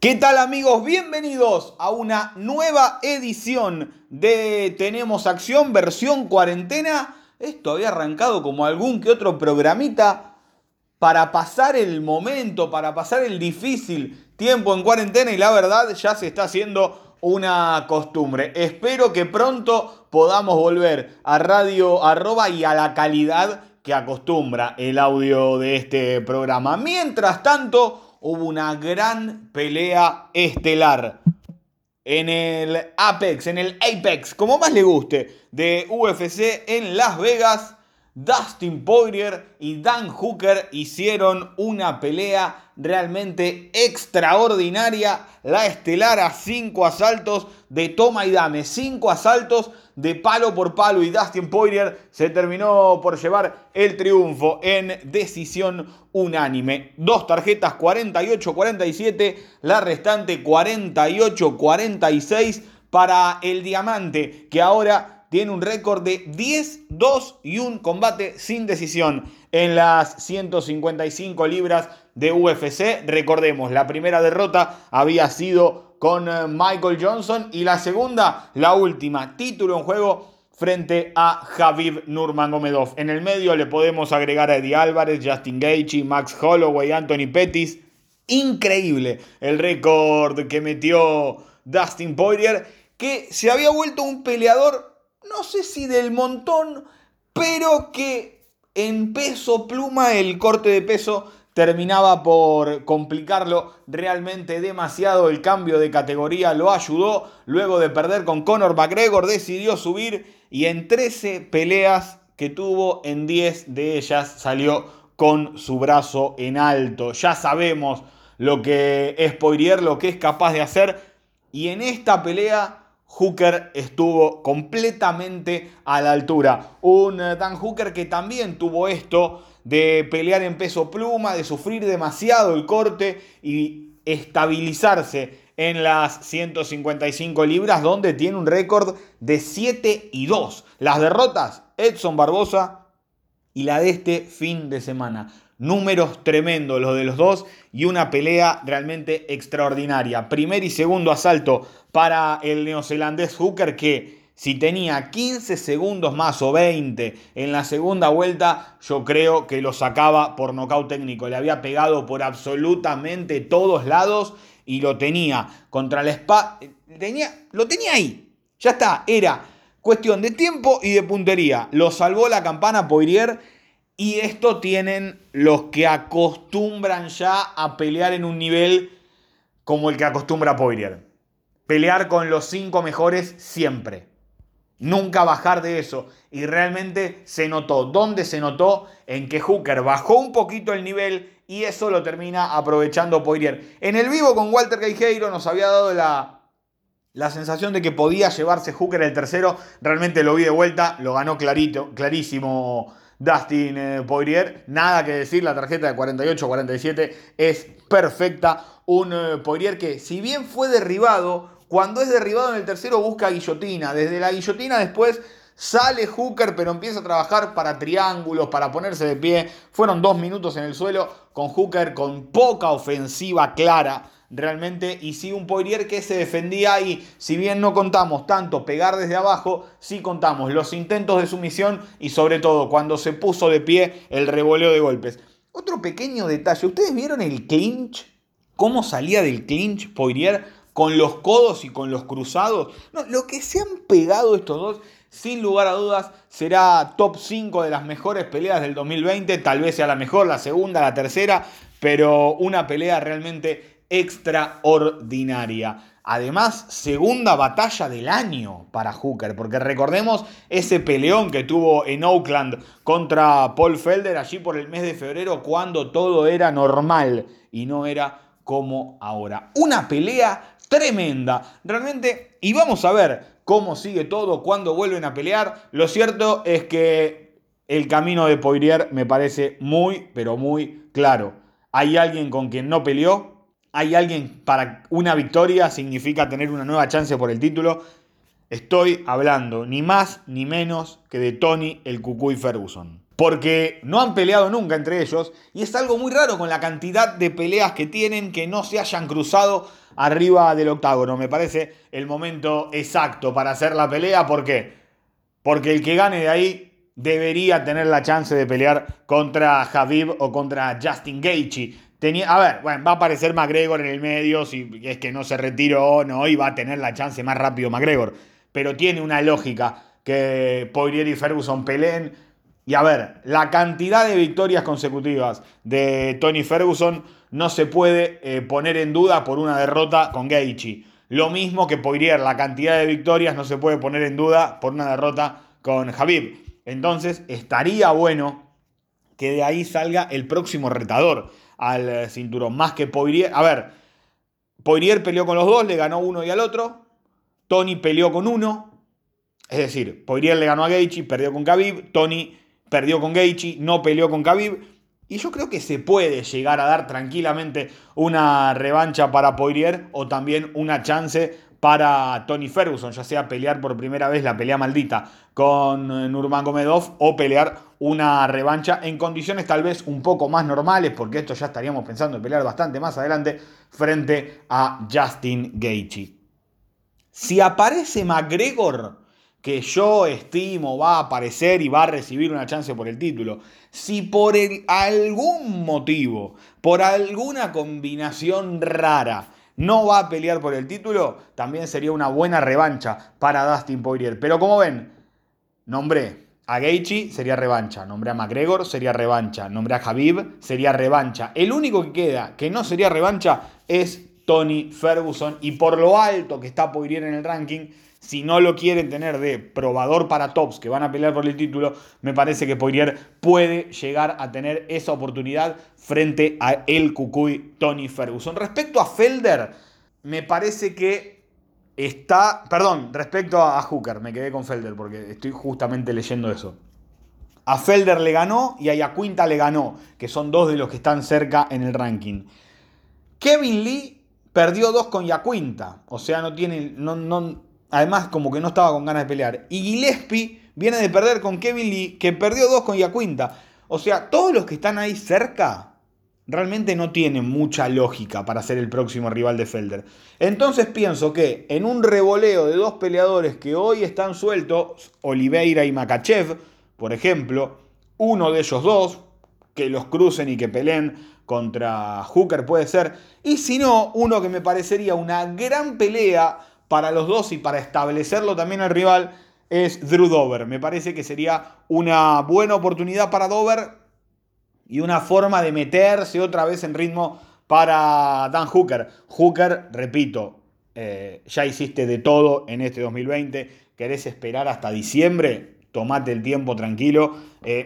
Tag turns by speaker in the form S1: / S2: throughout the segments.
S1: ¿Qué tal amigos? Bienvenidos a una nueva edición de Tenemos Acción versión cuarentena. Esto había arrancado como algún que otro programita para pasar el momento, para pasar el difícil tiempo en cuarentena y la verdad ya se está haciendo una costumbre. Espero que pronto podamos volver a radio arroba y a la calidad que acostumbra el audio de este programa. Mientras tanto, hubo una gran pelea estelar en el Apex, en el Apex, como más le guste, de UFC en Las Vegas. Dustin Poirier y Dan Hooker hicieron una pelea realmente extraordinaria. La estelar a cinco asaltos de toma y dame. Cinco asaltos de palo por palo y Dustin Poirier se terminó por llevar el triunfo en decisión unánime. Dos tarjetas 48-47, la restante 48-46 para el diamante que ahora tiene un récord de 10, 2 y un combate sin decisión en las 155 libras de UFC. Recordemos, la primera derrota había sido con eh, Michael Johnson y la segunda, la última, título en juego frente a Javib Nurmagomedov. En el medio le podemos agregar a Eddie Álvarez, Justin Gaethje, Max Holloway, Anthony Pettis. Increíble el récord que metió Dustin Poirier, que se había vuelto un peleador, no sé si del montón, pero que en peso pluma, el corte de peso terminaba por complicarlo realmente demasiado. El cambio de categoría lo ayudó. Luego de perder con Conor McGregor, decidió subir y en 13 peleas que tuvo, en 10 de ellas salió con su brazo en alto. Ya sabemos lo que es Poirier, lo que es capaz de hacer. Y en esta pelea Hooker estuvo completamente a la altura. Un eh, Dan Hooker que también tuvo esto de pelear en peso pluma, de sufrir demasiado el corte y estabilizarse en las 155 libras, donde tiene un récord de 7 y 2. Las derrotas, Edson Barbosa y la de este fin de semana. Números tremendos los de los dos y una pelea realmente extraordinaria. Primer y segundo asalto para el neozelandés Hooker que si tenía 15 segundos más o 20 en la segunda vuelta, yo creo que lo sacaba por nocaut técnico. Le había pegado por absolutamente todos lados y lo tenía contra la espada. Lo tenía ahí. Ya está, era cuestión de tiempo y de puntería. Lo salvó la campana Poirier y esto tienen los que acostumbran ya a pelear en un nivel como el que acostumbra Poirier. Pelear con los cinco mejores siempre. Nunca bajar de eso. Y realmente se notó. ¿Dónde se notó? En que Hooker bajó un poquito el nivel y eso lo termina aprovechando Poirier. En el vivo con Walter Guerreiro nos había dado la, la sensación de que podía llevarse Hooker el tercero. Realmente lo vi de vuelta. Lo ganó clarito, clarísimo Dustin eh, Poirier. Nada que decir, la tarjeta de 48-47 es perfecta. Un eh, Poirier que si bien fue derribado cuando es derribado en el tercero busca guillotina. Desde la guillotina después sale Hooker, pero empieza a trabajar para triángulos, para ponerse de pie. Fueron dos minutos en el suelo con Hooker con poca ofensiva clara realmente. Y sí un Poirier que se defendía y si bien no contamos tanto pegar desde abajo, sí contamos los intentos de sumisión y sobre todo cuando se puso de pie el revoleo de golpes. Otro pequeño detalle, ¿ustedes vieron el clinch? ¿Cómo salía del clinch Poirier? con los codos y con los cruzados. Lo que se han pegado estos dos, sin lugar a dudas, será top 5 de las mejores peleas del 2020. Tal vez sea la mejor, la segunda, la tercera, pero una pelea realmente extraordinaria. Además, segunda batalla del año para Hooker, porque recordemos ese peleón que tuvo en Oakland contra Paul Felder allí por el mes de febrero, cuando todo era normal y no era como ahora. Una pelea tremenda, realmente, y vamos a ver cómo sigue todo, cuándo vuelven a pelear. Lo cierto es que el camino de Poirier me parece muy, pero muy claro. Hay alguien con quien no peleó, hay alguien para una victoria significa tener una nueva chance por el título. Estoy hablando ni más ni menos que de Tony el Cucuy Ferguson. Porque no han peleado nunca entre ellos y es algo muy raro con la cantidad de peleas que tienen que no se hayan cruzado arriba del octágono. Me parece el momento exacto para hacer la pelea. ¿Por qué? Porque el que gane de ahí debería tener la chance de pelear contra Javib o contra Justin Gaethje. A ver, bueno, va a aparecer McGregor en el medio, si es que no se retiró, no, y va a tener la chance más rápido McGregor. Pero tiene una lógica que Poirier y Ferguson peleen. Y a ver, la cantidad de victorias consecutivas de Tony Ferguson no se puede eh, poner en duda por una derrota con Gaethje. Lo mismo que Poirier, la cantidad de victorias no se puede poner en duda por una derrota con Javib. Entonces, estaría bueno que de ahí salga el próximo retador al eh, cinturón. Más que Poirier. A ver, Poirier peleó con los dos, le ganó uno y al otro. Tony peleó con uno. Es decir, Poirier le ganó a Gaethje, perdió con Khabib. Tony perdió con Gaethje, no peleó con Khabib. Y yo creo que se puede llegar a dar tranquilamente una revancha para Poirier o también una chance para Tony Ferguson, ya sea pelear por primera vez la pelea maldita con eh, Nurmagomedov o pelear una revancha en condiciones tal vez un poco más normales, porque esto ya estaríamos pensando en pelear bastante más adelante frente a Justin Gaethje. Si aparece McGregor, que yo estimo va a aparecer y va a recibir una chance por el título, si por algún motivo, por alguna combinación rara, no va a pelear por el título, también sería una buena revancha para Dustin Poirier. Pero como ven, nombré a Gaethje, sería revancha. Nombré a McGregor, sería revancha. Nombré a Khabib, sería revancha. El único que queda que no sería revancha es Tony Ferguson. Y por lo alto que está Poirier en el ranking, si no lo quieren tener de probador para tops que van a pelear por el título, me parece que Poirier puede llegar a tener esa oportunidad frente a el Cucuy Tony Ferguson. Respecto a Felder, me parece que está. Perdón, respecto a Hooker, me quedé con Felder porque estoy justamente leyendo eso. A Felder le ganó y a Yacuinta le ganó, que son dos de los que están cerca en el ranking. Kevin Lee perdió dos con Yacuinta, o sea, no tiene. No, no, además, como que no estaba con ganas de pelear. Y Gillespie viene de perder con Kevin Lee, que perdió dos con Yacuinta. O sea, todos los que están ahí cerca realmente no tienen mucha lógica para ser el próximo rival de Felder. Entonces pienso que en un revoleo de dos peleadores que hoy están sueltos, Oliveira y Makachev, por ejemplo, uno de ellos dos, que los crucen y que peleen contra Hooker puede ser, y si no, uno que me parecería una gran pelea para los dos y para establecerlo también al rival es Drew Dover. Me parece que sería una buena oportunidad para Dover y una forma de meterse otra vez en ritmo para Dan Hooker. Hooker, repito, eh, ya hiciste de todo en este 2020, querés esperar hasta diciembre, tomate el tiempo tranquilo.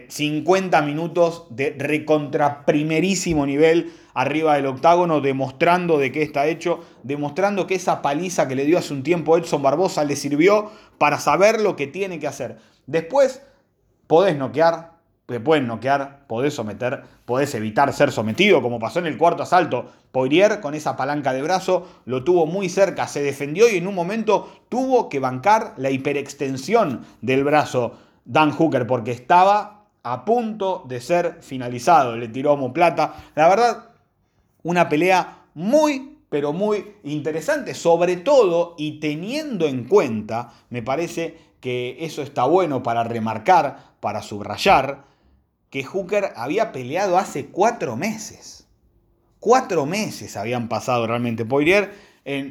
S1: 50 eh, minutos de recontra primerísimo nivel arriba del octágono, demostrando de qué está hecho, demostrando que esa paliza que le dio hace un tiempo Edson Barbosa le sirvió para saber lo que tiene que hacer. Después podés noquear, te pueden noquear, podés someter, podés evitar ser sometido, como pasó en el cuarto asalto. Poirier con esa palanca de brazo lo tuvo muy cerca, se defendió y en un momento tuvo que bancar la hiperextensión del brazo Dan Hooker porque estaba a punto de ser finalizado. Le tiró a plata. La verdad, una pelea muy, pero muy interesante, sobre todo y teniendo en cuenta, me parece que eso está bueno para remarcar, para subrayar que Hooker había peleado hace cuatro meses. Cuatro meses habían pasado realmente. Poirier,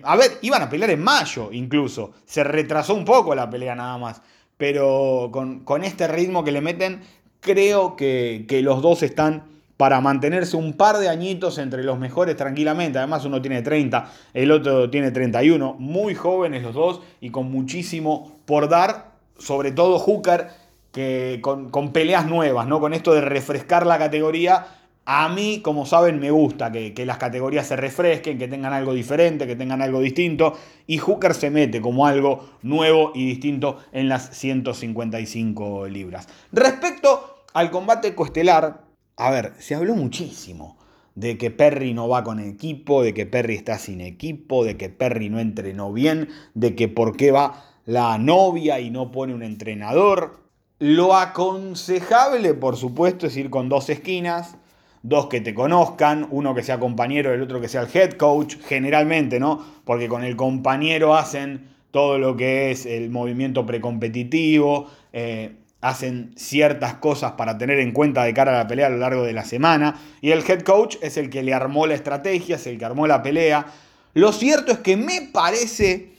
S1: a ver, iban a pelear en mayo incluso. Se retrasó un poco la pelea nada más. Pero con, este ritmo que le meten, creo que, que los dos están para mantenerse un par de añitos entre los mejores tranquilamente. Además uno tiene 30, el otro tiene 31. Muy jóvenes los dos y con muchísimo por dar. Sobre todo Hooker que con, peleas nuevas, ¿no? Con esto de refrescar la categoría A mí, como saben, me gusta que, las categorías se refresquen, que tengan algo diferente, que tengan algo distinto. Y Hooker se mete como algo nuevo y distinto en las 155 libras. Respecto al combate coestelar, a ver, se habló muchísimo de que Perry no va con equipo, de que Perry está sin equipo, de que Perry no entrenó bien, de que por qué va la novia y no pone un entrenador. Lo aconsejable, por supuesto, es ir con dos esquinas dos que te conozcan, uno que sea compañero, el otro que sea el head coach, generalmente, ¿no? Porque con el compañero hacen todo lo que es el movimiento precompetitivo, eh, hacen ciertas cosas para tener en cuenta de cara a la pelea a lo largo de la semana, y el head coach es el que le armó la estrategia, es el que armó la pelea. Lo cierto es que me parece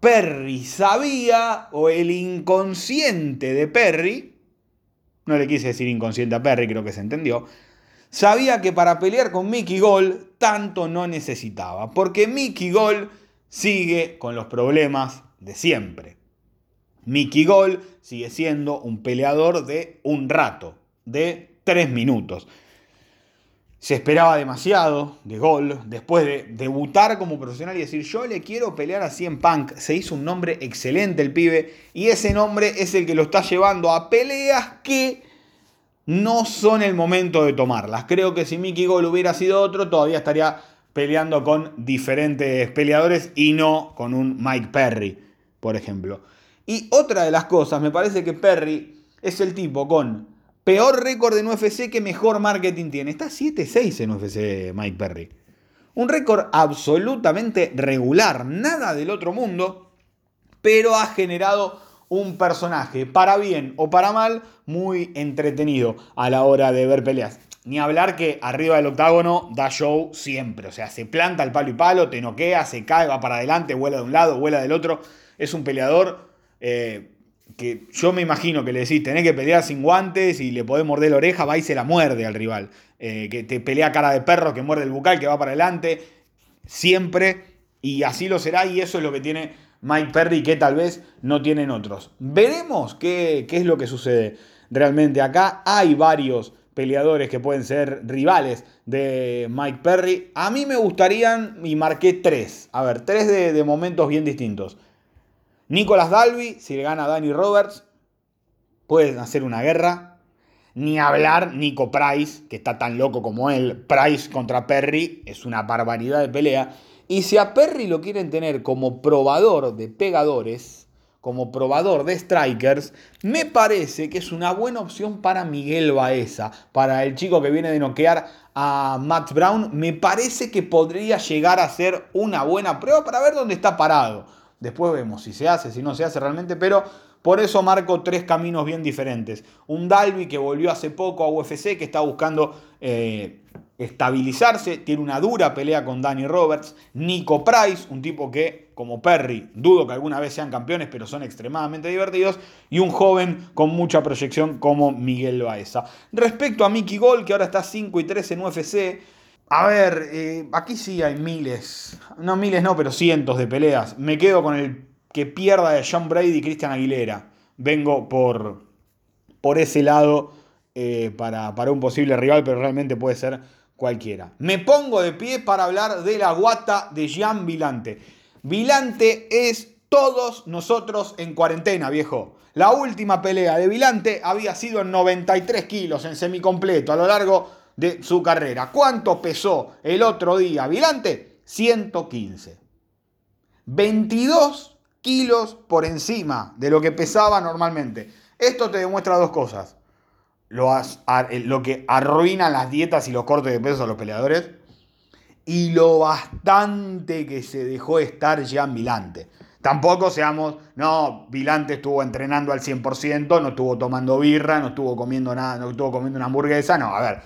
S1: Perry sabía, o el inconsciente de Perry, no le quise decir inconsciente a Perry, creo que se entendió, sabía que para pelear con Mickey Gol tanto no necesitaba, porque Mickey Gol sigue con los problemas de siempre. Mickey Gol sigue siendo un peleador de un rato, de tres minutos. Se esperaba demasiado de Gol después de debutar como profesional y decir yo le quiero pelear a en Punk. Se hizo un nombre excelente el pibe y ese nombre es el que lo está llevando a peleas que no son el momento de tomarlas. Creo que si Mickey Gol hubiera sido otro, todavía estaría peleando con diferentes peleadores y no con un Mike Perry, por ejemplo. Y otra de las cosas, me parece que Perry es el tipo con peor récord en UFC que mejor marketing tiene. Está 7-6 en UFC Mike Perry. Un récord absolutamente regular, nada del otro mundo, pero ha generado un personaje, para bien o para mal, muy entretenido a la hora de ver peleas. Ni hablar que arriba del octágono da show siempre. O sea, se planta el palo y palo, te noquea, se cae, va para adelante, vuela de un lado, vuela del otro. Es un peleador eh, que yo me imagino que le decís, tenés que pelear sin guantes y le podés morder la oreja, va y se la muerde al rival. Eh, que te pelea cara de perro, que muerde el bucal, que va para adelante. Siempre. Y así lo será y eso es lo que tiene Mike Perry que tal vez no tienen otros. Veremos qué, qué es lo que sucede realmente acá. Hay varios peleadores que pueden ser rivales de Mike Perry. A mí me gustarían, y marqué tres, a ver, tres de, momentos bien distintos. Nicolas Dalby, si le gana a Danny Roberts, pueden hacer una guerra. Ni hablar Nico Price, que está tan loco como él. Price contra Perry es una barbaridad de pelea. Y si a Perry lo quieren tener como probador de pegadores, como probador de strikers, me parece que es una buena opción para Miguel Baeza, para el chico que viene de noquear a Matt Brown. Me parece que podría llegar a ser una buena prueba para ver dónde está parado. Después vemos si se hace, si no se hace realmente, pero por eso marco tres caminos bien diferentes. Un Dalby que volvió hace poco a UFC, que está buscando eh, estabilizarse, tiene una dura pelea con Danny Roberts, Nico Price, un tipo que, como Perry, dudo que alguna vez sean campeones, pero son extremadamente divertidos, y un joven con mucha proyección como Miguel Baeza. Respecto a Mickey Gol, que ahora está 5 y 3 en UFC, a ver, eh, aquí sí hay miles, no miles no, pero cientos de peleas. Me quedo con el que pierda de John Brady y Christian Aguilera. Vengo por, por ese lado eh, para, para un posible rival, pero realmente puede ser cualquiera. Me pongo de pie para hablar de la guata de Jean Vilante. Vilante es todos nosotros en cuarentena, viejo. La última pelea de Vilante había sido en 93 kilos en semicompleto a lo largo de su carrera. ¿Cuánto pesó el otro día Vilante? 115. 22 kilos por encima de lo que pesaba normalmente. Esto te demuestra dos cosas lo, que arruinan las dietas y los cortes de peso a los peleadores y lo bastante que se dejó estar Jean Vilante. Tampoco seamos, no, Vilante estuvo entrenando al 100%, no estuvo tomando birra, no estuvo comiendo nada, no estuvo comiendo una hamburguesa, no, a ver,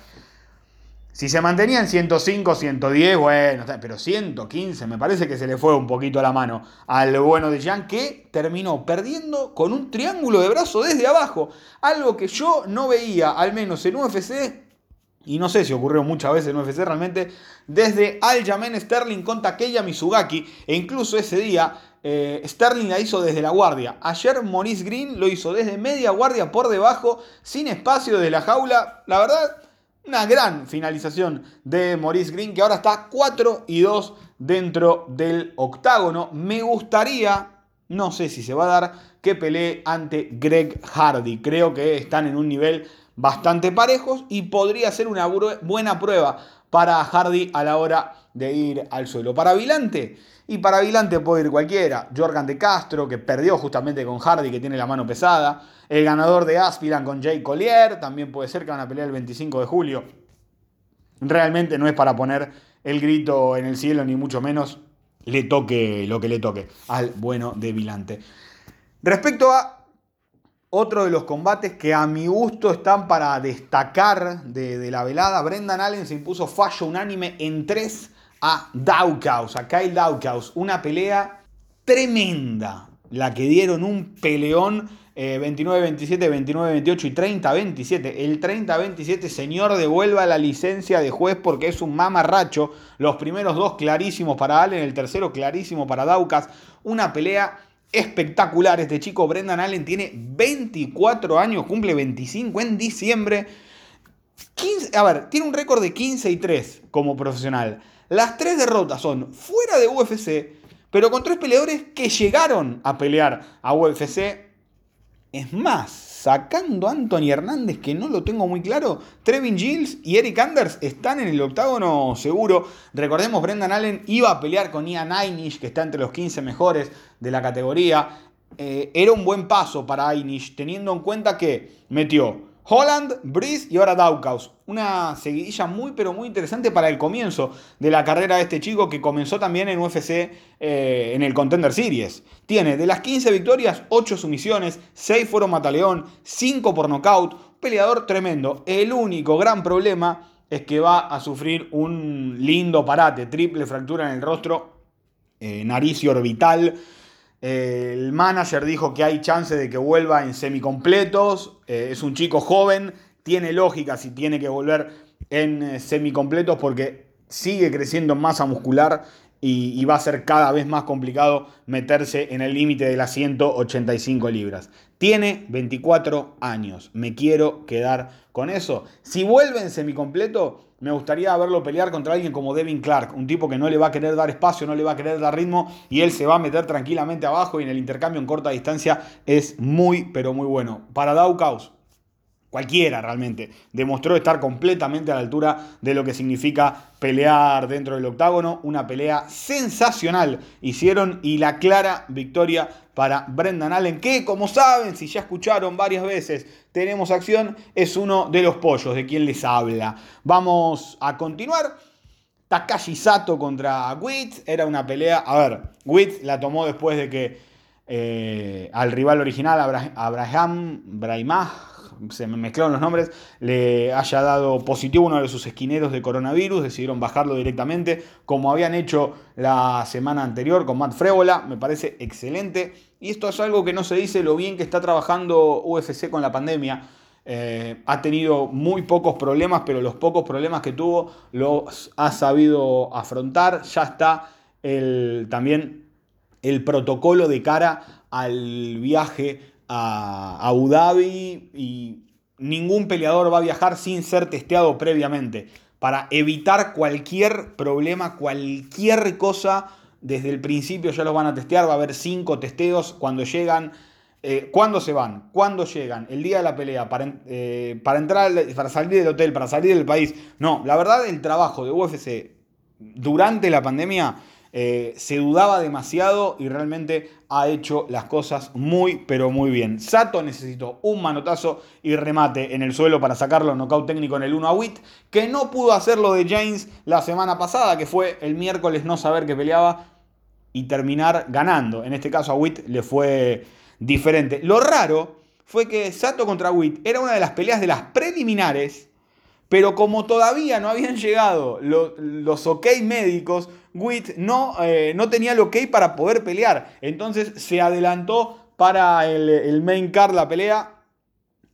S1: si se mantenía en 105, 110, bueno, pero 115 me parece que se le fue un poquito la mano al bueno de Jan que terminó perdiendo con un triángulo de brazo desde abajo. Algo que yo no veía, al menos en UFC, y no sé si ocurrió muchas veces en UFC realmente, desde Aljamain Sterling contra Takeya Mizugaki, e incluso ese día eh, Sterling la hizo desde la guardia. Ayer Maurice Green lo hizo desde media guardia por debajo, sin espacio de la jaula. La verdad Una gran finalización de Maurice Green, que ahora está 4 y 2 dentro del octágono. Me gustaría, no sé si se va a dar, que pelee ante Greg Hardy. Creo que están en un nivel bastante parejos y podría ser una buena prueba para Hardy a la hora de ir al suelo. Para Vilante, y para Vilante puede ir cualquiera. Jorgan de Castro, que perdió justamente con Hardy, que tiene la mano pesada. El ganador de Aspiran con Jay Collier, también puede ser que van a pelear el 25 de julio. Realmente no es para poner el grito en el cielo, ni mucho menos le toque lo que le toque al bueno de Vilante. Respecto a otro de los combates que a mi gusto están para destacar de, la velada, Brendan Allen se impuso fallo unánime en tres a Daukaus, a Kyle Daukaus. Una pelea tremenda. La que dieron un peleón 29-27, eh, 29-28 y 30-27. El 30-27, señor, devuelva la licencia de juez porque es un mamarracho. Los primeros dos clarísimos para Allen, el tercero clarísimo para Daukas. Una pelea espectacular. Este chico Brendan Allen tiene 24 años, cumple 25 en diciembre. a ver, tiene un récord de 15 y 3 como profesional. Las tres derrotas son fuera de UFC, pero con tres peleadores que llegaron a pelear a UFC. Es más, sacando a Anthony Hernández, que no lo tengo muy claro, Trevin Giles y Eric Anders están en el octágono seguro. Recordemos, Brendan Allen iba a pelear con Ian Einish, que está entre los 15 mejores de la categoría. Eh, era un buen paso para Einish, teniendo en cuenta que metió Holland, Breeze y ahora Daukaus. Una seguidilla muy pero muy interesante para el comienzo de la carrera de este chico que comenzó también en UFC eh, en el Contender Series. Tiene de las 15 victorias, 8 sumisiones, 6 fueron mataleón, 5 por nocaut. Peleador tremendo. El único gran problema es que va a sufrir un lindo parate, triple fractura en el rostro, eh, nariz y orbital el manager dijo que hay chance de que vuelva en semicompletos. Eh, es un chico joven, tiene lógica si tiene que volver en eh, semicompletos porque sigue creciendo en masa muscular y, va a ser cada vez más complicado meterse en el límite de las 185 libras. Tiene 24 años. Me quiero quedar con eso. Si vuelve en semicompleto, me gustaría verlo pelear contra alguien como Devin Clark, un tipo que no le va a querer dar espacio, no le va a querer dar ritmo y él se va a meter tranquilamente abajo y en el intercambio en corta distancia es muy, pero muy bueno. Para Daukaus, cualquiera realmente, demostró estar completamente a la altura de lo que significa pelear dentro del octágono. Una pelea sensacional hicieron y la clara victoria para Brendan Allen, que como saben, si ya escucharon varias veces, tenemos acción, es uno de los pollos de quien les habla. Vamos a continuar. Takashi Sato contra Witt, era una pelea, a ver, Witt la tomó después de que eh, al rival original, Abraham Braimah, se me mezclaron los nombres, le haya dado positivo uno de sus esquineros de coronavirus, decidieron bajarlo directamente, como habían hecho la semana anterior con Matt Frébola, me parece excelente. Y esto es algo que no se dice lo bien que está trabajando UFC con la pandemia. Eh, ha tenido muy pocos problemas, pero los pocos problemas que tuvo los ha sabido afrontar. Ya está el, también el protocolo de cara al viaje a Abu Dhabi y ningún peleador va a viajar sin ser testeado previamente para evitar cualquier problema, cualquier cosa. Desde el principio ya los van a testear, va a haber cinco testeos cuando llegan. Eh, ¿Cuándo se van? ¿Cuándo llegan? El día de la pelea, para, eh, para entrar, para salir del hotel, para salir del país. No, la verdad, el trabajo de UFC durante la pandemia eh, se dudaba demasiado y realmente ha hecho las cosas muy, pero muy bien. Sato necesitó un manotazo y remate en el suelo para sacarlo nocaut técnico en el 1 a WIT, que no pudo hacerlo de James la semana pasada, que fue el miércoles no saber que peleaba y terminar ganando. En este caso a WIT le fue diferente. Lo raro fue que Sato contra WIT era una de las peleas de las preliminares pero como todavía no habían llegado los, ok médicos, Witt no, eh, no tenía el ok para poder pelear. Entonces se adelantó para el, main card la pelea.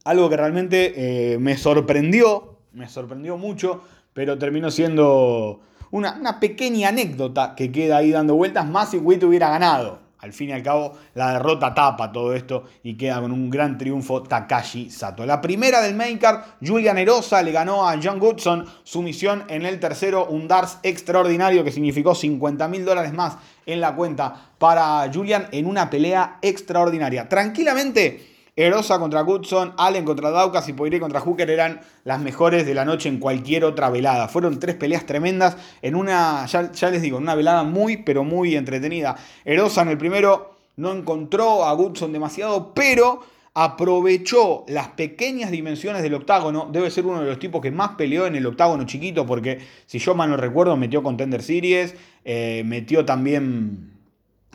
S1: Algo que realmente eh, me sorprendió, me sorprendió mucho, pero terminó siendo una, pequeña anécdota que queda ahí dando vueltas, más si Witt hubiera ganado. Al fin y al cabo la derrota tapa todo esto y queda con un gran triunfo Takashi Sato. La primera del main card, Julian Erosa le ganó a John Goodson su misión en el tercero, un Dars extraordinario que significó 50 mil dólares más en la cuenta para Julian en una pelea extraordinaria. Tranquilamente Erosa contra Goodson, Allen contra Daukas y Poirier contra Hooker eran las mejores de la noche en cualquier otra velada. Fueron tres peleas tremendas en una, ya, les digo, en una velada muy, pero muy entretenida. Erosa en el primero no encontró a Goodson demasiado, pero aprovechó las pequeñas dimensiones del octágono. Debe ser uno de los tipos que más peleó en el octágono chiquito, porque si yo mal no recuerdo, metió Contender Series, eh, metió también...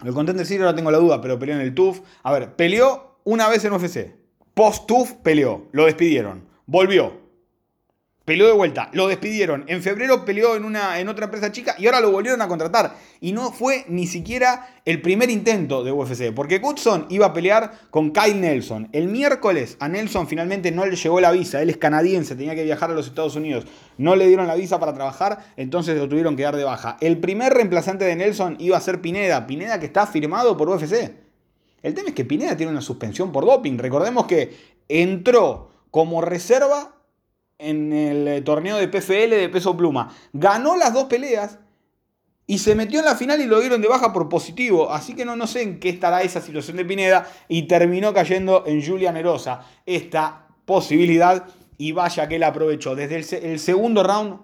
S1: El Contender Series ahora tengo la duda, pero peleó en el TUF. A ver, peleó una vez en UFC. Post-TUF peleó, lo despidieron. Volvió. Peleó de vuelta, lo despidieron. En febrero peleó en, una, en otra empresa chica y ahora lo volvieron a contratar. Y no fue ni siquiera el primer intento de UFC, porque Goodson iba a pelear con Kyle Nelson. El miércoles a Nelson finalmente no le llegó la visa. Él es canadiense, tenía que viajar a los Estados Unidos. No le dieron la visa para trabajar, entonces lo tuvieron que dar de baja. El primer reemplazante de Nelson iba a ser Pineda. Pineda que está firmado por UFC. El tema es que Pineda tiene una suspensión por doping. Recordemos que entró como reserva en el eh, torneo de PFL de peso pluma. Ganó las dos peleas y se metió en la final y lo dieron de baja por positivo. Así que no, no sé en qué estará esa situación de Pineda y terminó cayendo en Julia Nerosa esta posibilidad y vaya que la aprovechó. Desde el segundo round,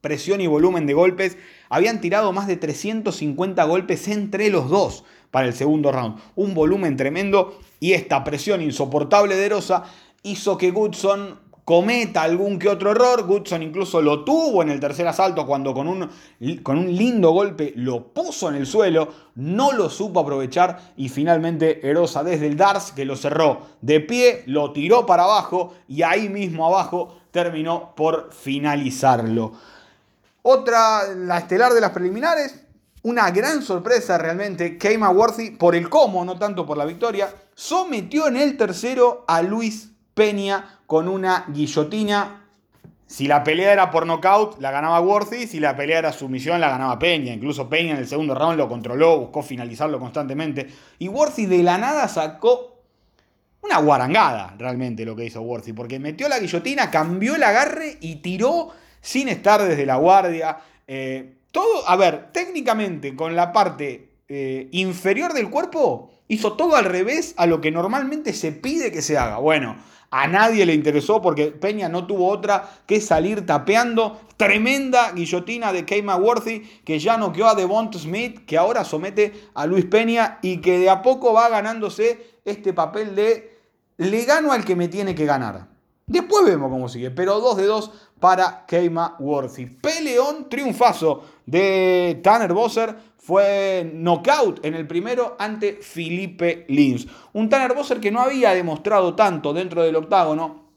S1: presión y volumen de golpes, habían tirado más de 350 golpes entre los dos para el segundo round. Un volumen tremendo y esta presión insoportable de Rosa hizo que Goodson cometa algún que otro error. Goodson incluso lo tuvo en el tercer asalto cuando con un, con un lindo golpe lo puso en el suelo, no lo supo aprovechar y finalmente Erosa desde el Dars que lo cerró de pie, lo tiró para abajo y ahí mismo abajo terminó por finalizarlo. Otra, la estelar de las preliminares, una gran sorpresa realmente. Keima Worthy, por el cómo, no tanto por la victoria, sometió en el tercero a Luis Peña con una guillotina. Si la pelea era por nocaut, la ganaba Worthy. Si la pelea era sumisión, la ganaba Peña. Incluso Peña en el segundo round lo controló, buscó finalizarlo constantemente. Y Worthy de la nada sacó una guarangada, realmente, lo que hizo Worthy. Porque metió la guillotina, cambió el agarre y tiró sin estar desde la guardia. Eh, todo, a ver, técnicamente con la parte eh, inferior del cuerpo, hizo todo al revés a lo que normalmente se pide que se haga. Bueno, a nadie le interesó porque Peña no tuvo otra que salir tapeando. Tremenda guillotina de Keima Worthy que ya noqueó a Devont Smith, que ahora somete a Luis Peña y que de a poco va ganándose este papel de le gano al que me tiene que ganar. Después vemos cómo sigue, pero 2 de 2 para Keima Worthy. Peleón, triunfazo de Tanner Bosser. Fue knockout en el primero ante Felipe Lins. Un Tanner Bosser que no había demostrado tanto dentro del octágono.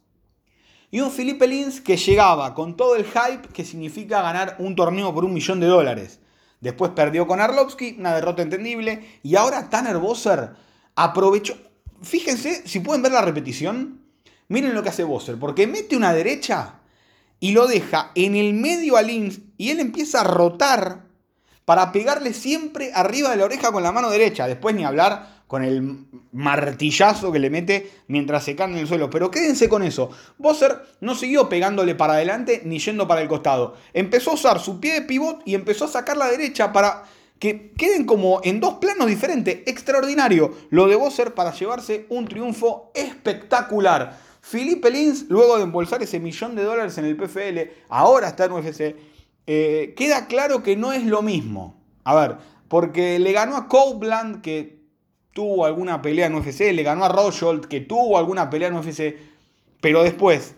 S1: Y un Felipe Lins que llegaba con todo el hype que significa ganar un torneo por un millón de dólares. Después perdió con Arlovsky, una derrota entendible. Y ahora Tanner Bosser aprovechó. Fíjense, si pueden ver la repetición, miren lo que hace Bosser, porque mete una derecha y lo deja en el medio a Lins y él empieza a rotar para pegarle siempre arriba de la oreja con la mano derecha. Después ni hablar con el martillazo que le mete mientras se cae en el suelo. Pero quédense con eso. Bosser no siguió pegándole para adelante ni yendo para el costado. Empezó a usar su pie de pivot y empezó a sacar la derecha para que queden como en dos planos diferentes. Extraordinario lo de Bosser para llevarse un triunfo espectacular. Felipe Lins, luego de embolsar ese millón de dólares en el PFL, ahora está en UFC, eh, queda claro que no es lo mismo. A ver, porque le ganó a Copeland, que tuvo alguna pelea en UFC, le ganó a Roshold, que tuvo alguna pelea en UFC, pero después,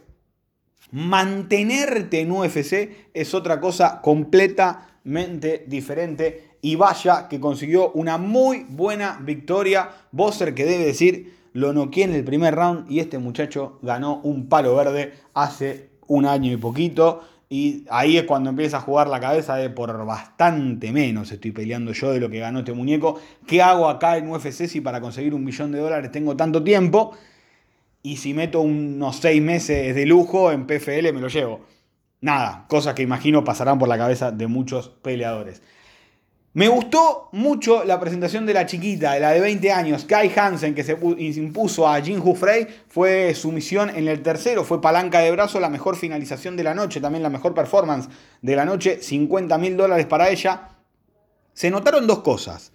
S1: mantenerte en UFC es otra cosa completamente diferente. Y vaya que consiguió una muy buena victoria. Bosser que debe decir lo noqueé en el primer round y este muchacho ganó un palo verde hace un año y poquito. Y ahí es cuando empieza a jugar la cabeza de por bastante menos estoy peleando yo de lo que ganó este muñeco. ¿Qué hago acá en UFC si para conseguir un millón de dólares tengo tanto tiempo? Y si meto unos seis meses de lujo en PFL me lo llevo. Nada, cosas que imagino pasarán por la cabeza de muchos peleadores. Me gustó mucho la presentación de la chiquita, de la de 20 años, Kai Hansen, que se impuso a Jin Hu Frey. Fue su misión en el tercero, fue palanca de brazo, la mejor finalización de la noche, también la mejor performance de la noche, 50 mil dólares para ella. Se notaron dos cosas.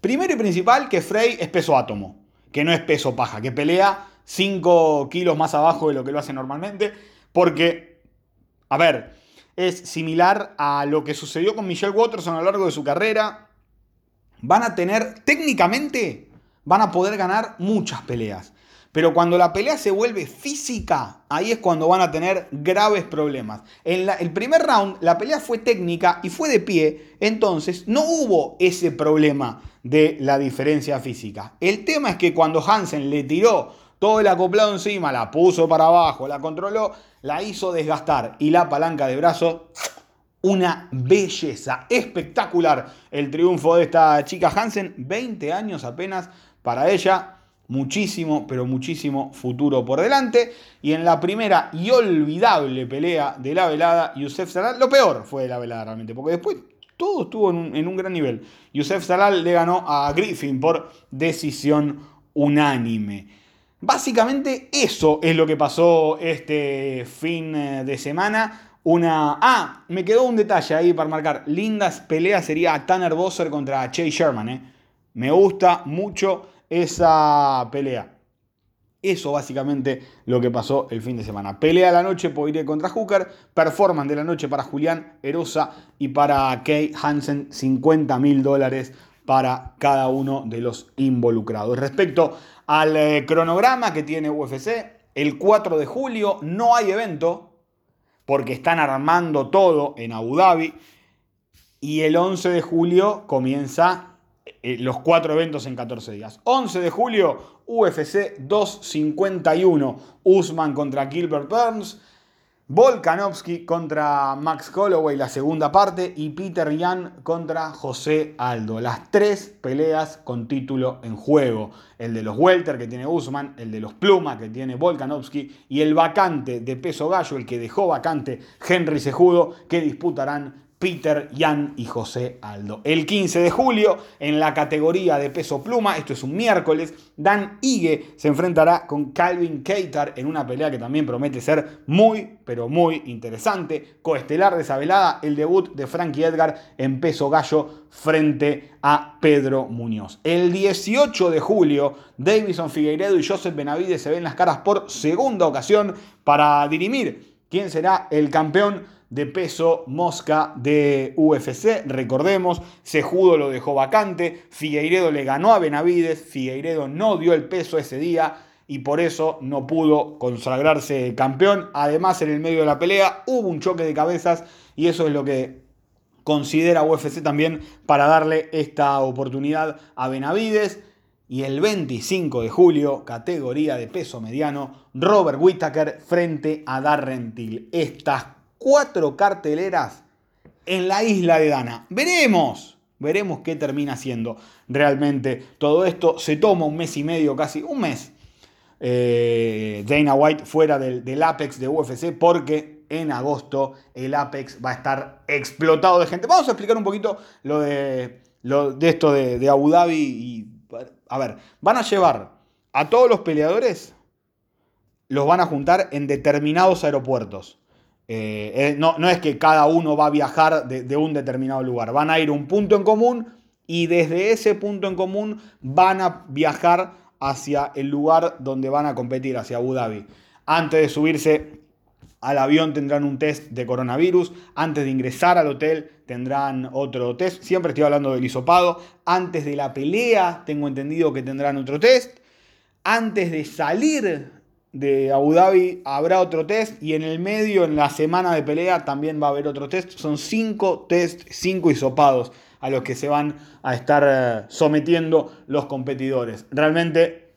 S1: Primero y principal, que Frey es peso átomo, que no es peso paja, que pelea 5 kilos más abajo de lo que lo hace normalmente, porque, a ver, es similar a lo que sucedió con Michelle Watterson a lo largo de su carrera. Van a tener, técnicamente, van a poder ganar muchas peleas. Pero cuando la pelea se vuelve física, ahí es cuando van a tener graves problemas. En el primer round, la pelea fue técnica y fue de pie, entonces no hubo ese problema de la diferencia física. El tema es que cuando Hansen le tiró todo el acoplado encima, la puso para abajo, la controló, la hizo desgastar y la palanca de brazo, una belleza espectacular el triunfo de esta chica Hansen, 20 años apenas para ella. Muchísimo, pero muchísimo futuro por delante. Y en la primera y olvidable pelea de la velada, Yusef Salal, lo peor fue la velada realmente, porque después todo estuvo en un, en un gran nivel. Yusef Salal le ganó a Griffin por decisión unánime. Básicamente eso es lo que pasó este fin eh, de semana. Una. Ah, me quedó un detalle ahí para marcar. Lindas peleas sería Tanner Bosser contra Chase Sherman. Eh. Me gusta mucho esa pelea. Eso básicamente lo que pasó el fin de semana. Pelea de la noche Poirier contra Hooker. Performance de la noche para Julián Erosa y para Kay Hansen. 50 mil dólares para cada uno de los involucrados. Respecto al eh, cronograma que tiene UFC, el 4 de julio no hay evento porque están armando todo en Abu Dhabi y el 11 de julio comienza eh, los cuatro eventos en 14 días. 11 de julio, UFC 251, Usman contra Gilbert Burns. Volkanovski contra Max Holloway, la segunda parte, y Peter Yan contra José Aldo. Las tres peleas con título en juego. El de los Welter que tiene Usman, el de los Pluma que tiene Volkanovski y el vacante de peso gallo, el que dejó vacante Henry Sejudo, que disputarán Peter, Jan y José Aldo. El 15 de julio, en la categoría de peso pluma, esto es un miércoles, Dan Ige se enfrentará con Calvin Keitar en una pelea que también promete ser muy, pero muy interesante. Coestelar de esa velada, el debut de Frankie Edgar en peso gallo frente a Pedro Muñoz. El 18 de julio, Davison Figueiredo y Joseph Benavides se ven las caras por segunda ocasión para dirimir quién será el campeón de peso mosca de UFC. Recordemos, Sejudo lo dejó vacante, Figueiredo le ganó a Benavides, Figueiredo no dio el peso ese día y por eso no pudo consagrarse campeón. Además, en el medio de la pelea hubo un choque de cabezas y eso es lo que considera UFC también para darle esta oportunidad a Benavides. Y el 25 de julio, categoría de peso mediano, Robert Whittaker frente a Darren Till. Estas cuatro carteleras en la isla de Dana. Veremos, veremos qué termina siendo realmente todo esto. Se toma un mes y medio, casi un mes. Eh, Dana White fuera del, Apex de UFC porque en agosto el Apex va a estar explotado de gente. Vamos a explicar un poquito lo de, lo, de esto de, de Abu Dhabi. Y, a ver, van a llevar a todos los peleadores, los van a juntar en determinados aeropuertos. Eh, eh, no, es que cada uno va a viajar de, un determinado lugar, van a ir a un punto en común y desde ese punto en común van a viajar hacia el lugar donde van a competir, hacia Abu Dhabi. Antes de subirse al avión tendrán un test de coronavirus, antes de ingresar al hotel tendrán otro test, siempre estoy hablando del hisopado, antes de la pelea tengo entendido que tendrán otro test, antes de salir de Abu Dhabi habrá otro test y en el medio, en la semana de pelea, también va a haber otro test. Son cinco test, cinco hisopados a los que se van a estar eh, sometiendo los competidores. Realmente,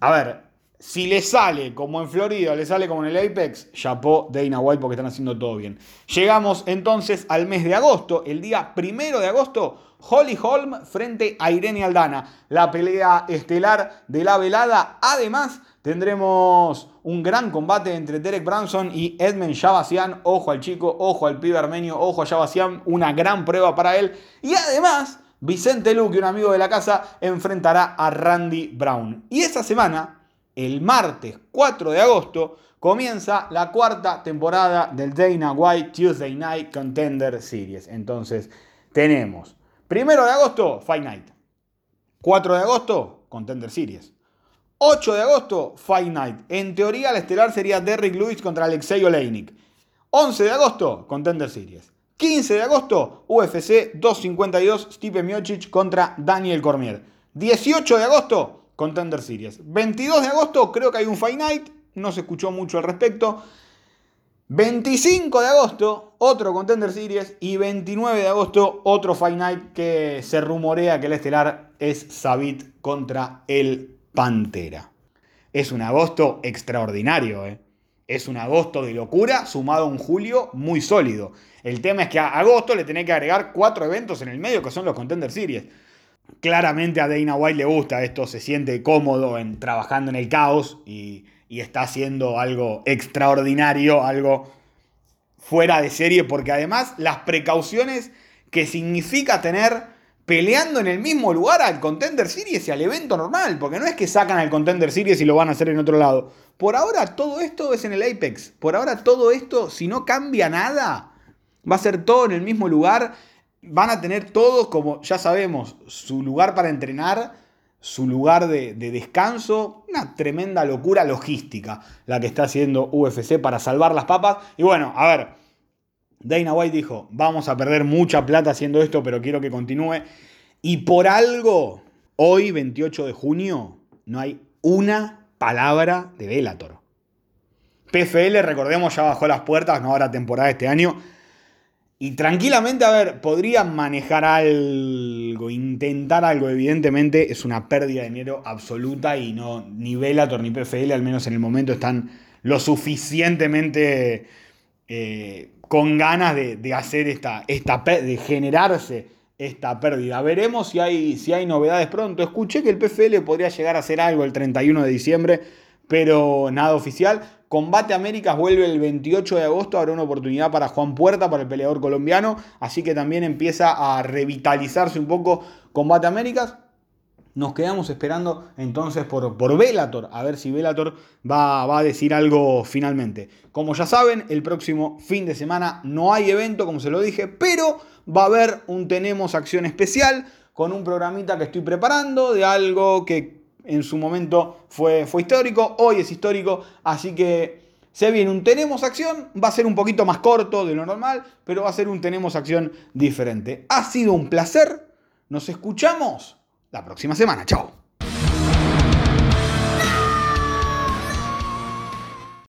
S1: a ver, Si le sale como en Florida, le sale como en el Apex, chapó Dana White porque están haciendo todo bien. Llegamos entonces al mes de agosto, el día primero de agosto, Holly Holm frente a Irene Aldana, la pelea estelar de la velada. Además, tendremos un gran combate entre Derek Branson y Edmund Shabasian. Ojo al chico, ojo al pibe armenio, ojo a Shabasian, una gran prueba para él. Y además, Vicente Luque, un amigo de la casa, enfrentará a Randy Brown. Y esa semana, el martes 4 de agosto, comienza la cuarta temporada del Dana White Tuesday Night Contender Series. Entonces, tenemos Primero de agosto, Fight Night. 4 de agosto, Contender Series. 8 de agosto, Fight Night. En teoría, el estelar sería Derrick Lewis contra Alexei Oleinik. 11 de agosto, Contender Series. 15 de agosto, UFC 252, Stipe Miocic contra Daniel Cormier. 18 de agosto, Contender Series. 22 de agosto, creo que hay un Fight Night. No se escuchó mucho al respecto. 25 de agosto, otro Contender Series. Y 29 de agosto, otro Fight Night que se rumorea que el estelar es Sabit contra el Pantera. Es un agosto extraordinario, ¿eh? Es un agosto de locura sumado a un julio muy sólido. El tema es que a agosto le tenés que agregar cuatro eventos en el medio que son los Contender Series. Claramente a Dana White le gusta esto, se siente cómodo en trabajando en el caos y y está haciendo algo extraordinario, algo fuera de serie, porque además las precauciones que significa tener peleando en el mismo lugar al Contender Series y al evento normal, porque no es que sacan al Contender Series y lo van a hacer en otro lado. Por ahora todo esto es en el Apex. Por ahora todo esto, si no cambia nada, va a ser todo en el mismo lugar. Van a tener todos, como ya sabemos, su lugar para entrenar su lugar de, descanso. Una tremenda locura logística la que está haciendo UFC para salvar las papas. Y bueno, a ver, Dana White dijo, vamos a perder mucha plata haciendo esto, pero quiero que continúe. Y por algo, hoy, 28 de junio, no hay una palabra de Velator. PFL, recordemos, ya bajó las puertas, no habrá temporada este año. Y tranquilamente, a ver, podrían manejar algo, intentar algo, evidentemente es una pérdida de dinero absoluta y no, ni Bellator ni PFL, al menos en el momento, están lo suficientemente eh, con ganas de, hacer esta, esta, de generarse esta pérdida. Veremos si hay, si hay novedades pronto. Escuché que el PFL podría llegar a hacer algo el 31 de diciembre, pero nada oficial. Combate Américas vuelve el 28 de agosto, habrá una oportunidad para Juan Puerta, para el peleador colombiano, así que también empieza a revitalizarse un poco Combate Américas. Nos quedamos esperando entonces por, por Velator, a ver si Velator va, va a decir algo finalmente. Como ya saben, el próximo fin de semana no hay evento, como se lo dije, pero va a haber un Tenemos Acción Especial con un programita que estoy preparando de algo que en su momento fue, fue histórico, hoy es histórico, así que se viene un Tenemos Acción, va a ser un poquito más corto de lo normal, pero va a ser un Tenemos Acción diferente. Ha sido un placer, nos escuchamos la próxima semana, chao.